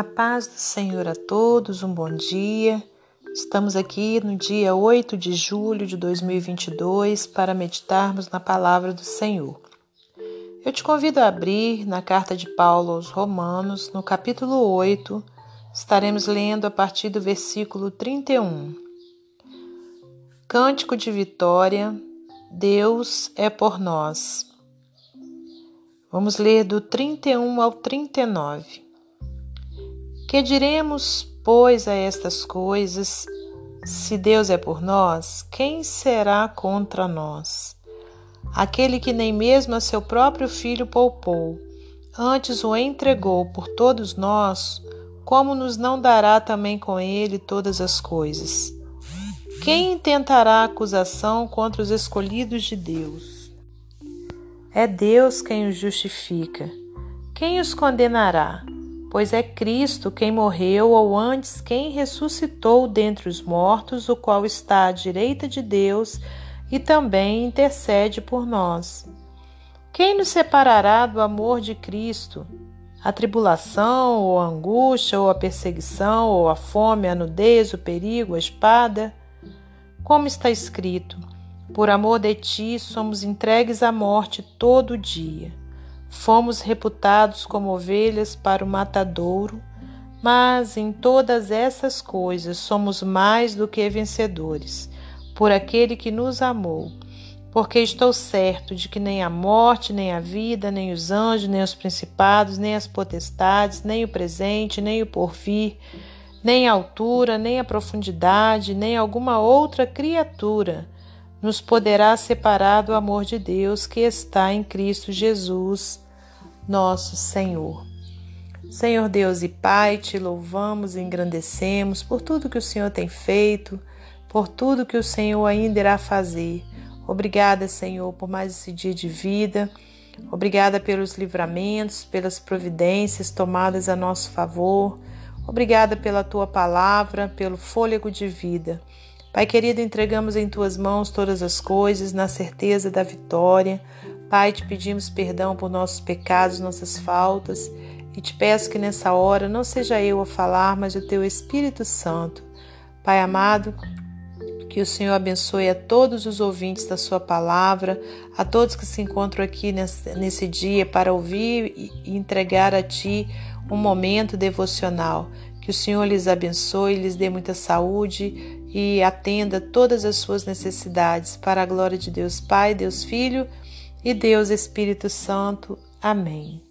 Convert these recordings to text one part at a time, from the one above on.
A paz do Senhor a todos, um bom dia. Estamos aqui no dia 8 de julho de 2022 para meditarmos na palavra do Senhor. Eu te convido a abrir na carta de Paulo aos Romanos, no capítulo 8, estaremos lendo a partir do versículo 31. Cântico de vitória, Deus é por nós. Vamos ler do 31 ao 39. Que diremos, pois, a estas coisas? Se Deus é por nós, quem será contra nós? Aquele que nem mesmo a seu próprio filho poupou, antes o entregou por todos nós, como nos não dará também com ele todas as coisas? Quem intentará acusação contra os escolhidos de Deus? É Deus quem os justifica. Quem os condenará? Pois é Cristo quem morreu, ou antes quem ressuscitou dentre os mortos, o qual está à direita de Deus e também intercede por nós. Quem nos separará do amor de Cristo? A tribulação, ou a angústia, ou a perseguição, ou a fome, a nudez, o perigo, a espada? Como está escrito: Por amor de ti somos entregues à morte todo dia. Fomos reputados como ovelhas para o matadouro, mas em todas essas coisas somos mais do que vencedores, por aquele que nos amou. Porque estou certo de que nem a morte, nem a vida, nem os anjos, nem os principados, nem as potestades, nem o presente, nem o porvir, nem a altura, nem a profundidade, nem alguma outra criatura nos poderá separar do amor de Deus que está em Cristo Jesus, nosso Senhor. Senhor Deus e Pai, te louvamos e engrandecemos por tudo que o Senhor tem feito, por tudo que o Senhor ainda irá fazer. Obrigada, Senhor, por mais esse dia de vida. Obrigada pelos livramentos, pelas providências tomadas a nosso favor. Obrigada pela tua palavra, pelo fôlego de vida. Pai querido, entregamos em tuas mãos todas as coisas, na certeza da vitória. Pai, te pedimos perdão por nossos pecados, nossas faltas, e te peço que nessa hora não seja eu a falar, mas o teu Espírito Santo. Pai amado, que o Senhor abençoe a todos os ouvintes da Sua palavra, a todos que se encontram aqui nesse, dia para ouvir e entregar a Ti um momento devocional. Que o Senhor lhes abençoe, lhes dê muita saúde e atenda todas as suas necessidades, para a glória de Deus Pai, Deus Filho e Deus Espírito Santo. Amém.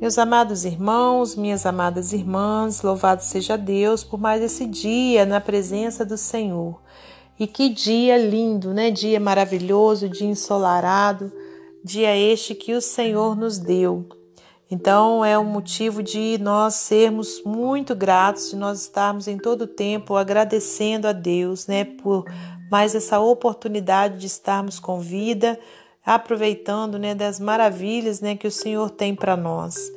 Meus amados irmãos, minhas amadas irmãs, louvado seja Deus por mais esse dia na presença do Senhor. E que dia lindo, né? Dia maravilhoso, dia ensolarado, dia este que o Senhor nos deu. Então é um motivo de nós sermos muito gratos, de nós estarmos em todo o tempo agradecendo a Deus, né, por mais essa oportunidade de estarmos com vida, aproveitando, né, das maravilhas, né, que o Senhor tem para nós.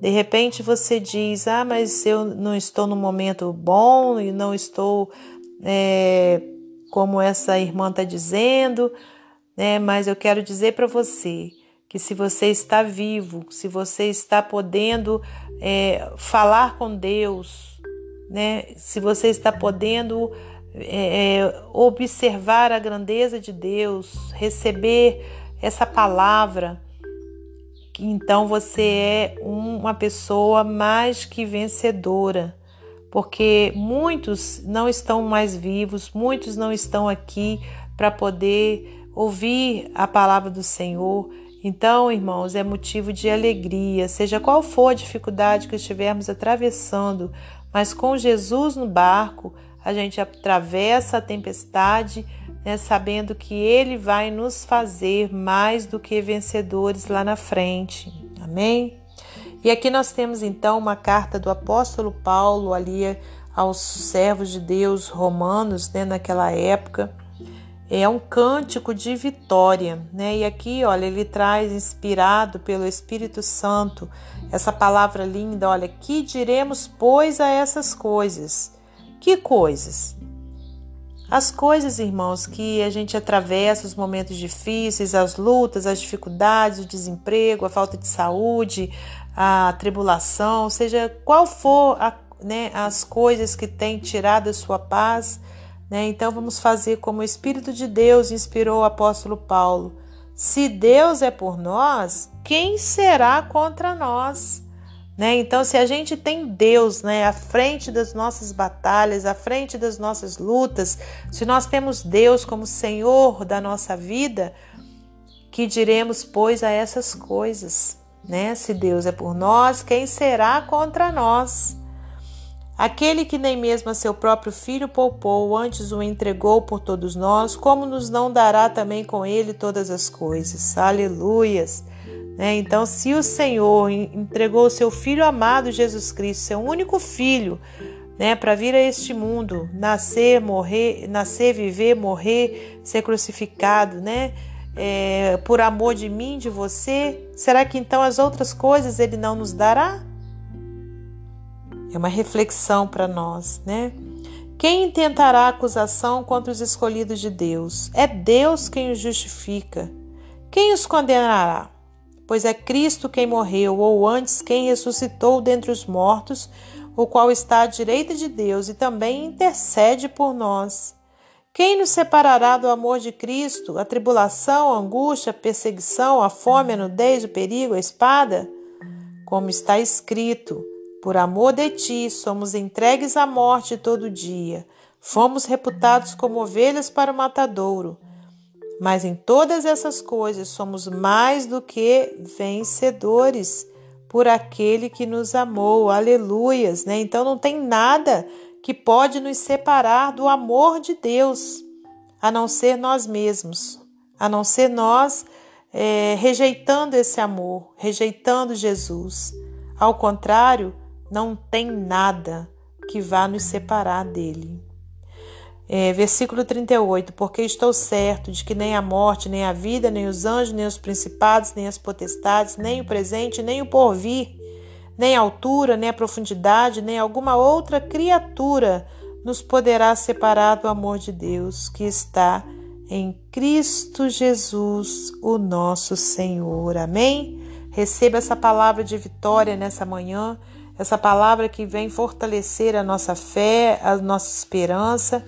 De repente você diz, ah, mas eu não estou no momento bom e não estou é, como essa irmã está dizendo, né? Mas eu quero dizer para você que se você está vivo, se você está podendo é, falar com Deus, né? se você está podendo é, é, observar a grandeza de Deus, receber essa palavra, então você é uma pessoa mais que vencedora, porque muitos não estão mais vivos, muitos não estão aqui para poder ouvir a palavra do Senhor então, irmãos, é motivo de alegria, seja qual for a dificuldade que estivermos atravessando, mas com Jesus no barco, a gente atravessa a tempestade, né, sabendo que Ele vai nos fazer mais do que vencedores lá na frente. Amém? E aqui nós temos então uma carta do apóstolo Paulo ali aos servos de Deus romanos, né, naquela época é um cântico de vitória, né? E aqui, olha, ele traz inspirado pelo Espírito Santo essa palavra linda, olha, que diremos pois a essas coisas? Que coisas? As coisas, irmãos, que a gente atravessa, os momentos difíceis, as lutas, as dificuldades, o desemprego, a falta de saúde, a tribulação, seja qual for a, né, as coisas que têm tirado a sua paz, né? Então vamos fazer como o Espírito de Deus inspirou o apóstolo Paulo. Se Deus é por nós, quem será contra nós? Né? Então, se a gente tem Deus né, à frente das nossas batalhas, à frente das nossas lutas, se nós temos Deus como Senhor da nossa vida, que diremos, pois, a essas coisas? Né? Se Deus é por nós, quem será contra nós? Aquele que nem mesmo a seu próprio filho poupou, antes o entregou por todos nós, como nos não dará também com ele todas as coisas? Aleluias! Né? Então, se o Senhor entregou o seu Filho amado Jesus Cristo, seu único filho, né, para vir a este mundo, nascer, morrer, nascer, viver, morrer, ser crucificado, né, é, por amor de mim, de você, será que então as outras coisas Ele não nos dará? É uma reflexão para nós, né? Quem intentará acusação contra os escolhidos de Deus? É Deus quem os justifica. Quem os condenará? pois é Cristo quem morreu, ou antes quem ressuscitou dentre os mortos, o qual está à direita de Deus e também intercede por nós. Quem nos separará do amor de Cristo? A tribulação, a angústia, a perseguição, a fome, a nudez, o perigo, a espada? Como está escrito: Por amor de ti somos entregues à morte todo dia. Fomos reputados como ovelhas para o matadouro. Mas em todas essas coisas somos mais do que vencedores por aquele que nos amou. Aleluias, né? Então não tem nada que pode nos separar do amor de Deus, a não ser nós mesmos, a não ser nós é, rejeitando esse amor, rejeitando Jesus. Ao contrário, não tem nada que vá nos separar dele. É, versículo 38: Porque estou certo de que nem a morte, nem a vida, nem os anjos, nem os principados, nem as potestades, nem o presente, nem o porvir, nem a altura, nem a profundidade, nem alguma outra criatura nos poderá separar do amor de Deus que está em Cristo Jesus, o nosso Senhor. Amém? Receba essa palavra de vitória nessa manhã, essa palavra que vem fortalecer a nossa fé, a nossa esperança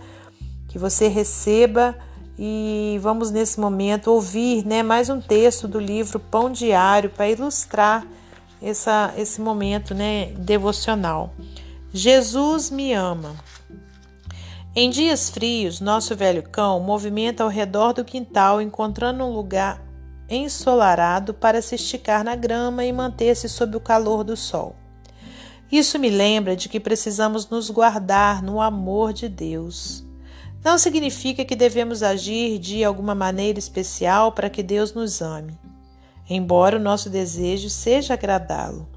que você receba e vamos nesse momento ouvir né, mais um texto do livro Pão Diário para ilustrar essa, esse momento né, devocional. Jesus me ama. Em dias frios, nosso velho cão movimenta ao redor do quintal, encontrando um lugar ensolarado para se esticar na grama e manter-se sob o calor do sol. Isso me lembra de que precisamos nos guardar no amor de Deus. Não significa que devemos agir de alguma maneira especial para que Deus nos ame, embora o nosso desejo seja agradá-lo.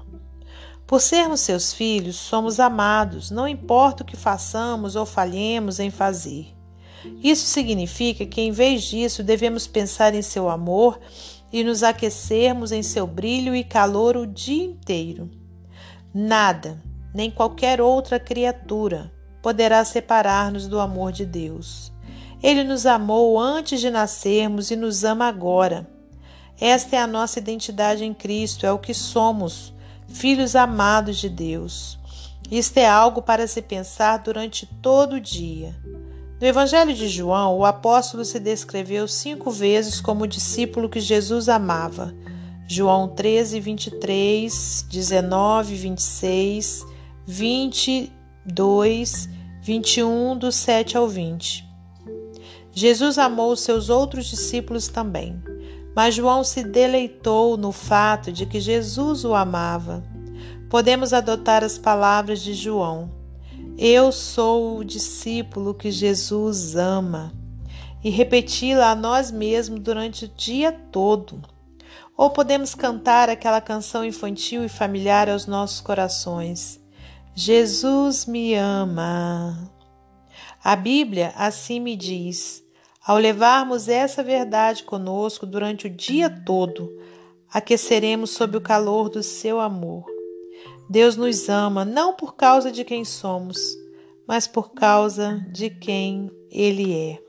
Por sermos seus filhos, somos amados, não importa o que façamos ou falhemos em fazer. Isso significa que, em vez disso, devemos pensar em seu amor e nos aquecermos em seu brilho e calor o dia inteiro. Nada, nem qualquer outra criatura, poderá separar-nos do amor de Deus. Ele nos amou antes de nascermos e nos ama agora. Esta é a nossa identidade em Cristo, é o que somos, filhos amados de Deus. Isto é algo para se pensar durante todo o dia. No Evangelho de João, o apóstolo se descreveu cinco vezes como o discípulo que Jesus amava. João 13, 23, 19, 26, 20 2, 21, do 7 ao 20. Jesus amou seus outros discípulos também, mas João se deleitou no fato de que Jesus o amava. Podemos adotar as palavras de João: Eu sou o discípulo que Jesus ama, e repeti-la a nós mesmos durante o dia todo. Ou podemos cantar aquela canção infantil e familiar aos nossos corações. Jesus me ama. A Bíblia assim me diz: ao levarmos essa verdade conosco durante o dia todo, aqueceremos sob o calor do seu amor. Deus nos ama não por causa de quem somos, mas por causa de quem Ele é.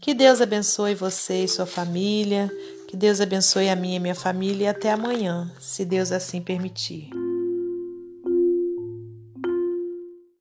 Que Deus abençoe você e sua família, que Deus abençoe a minha e minha família e até amanhã, se Deus assim permitir.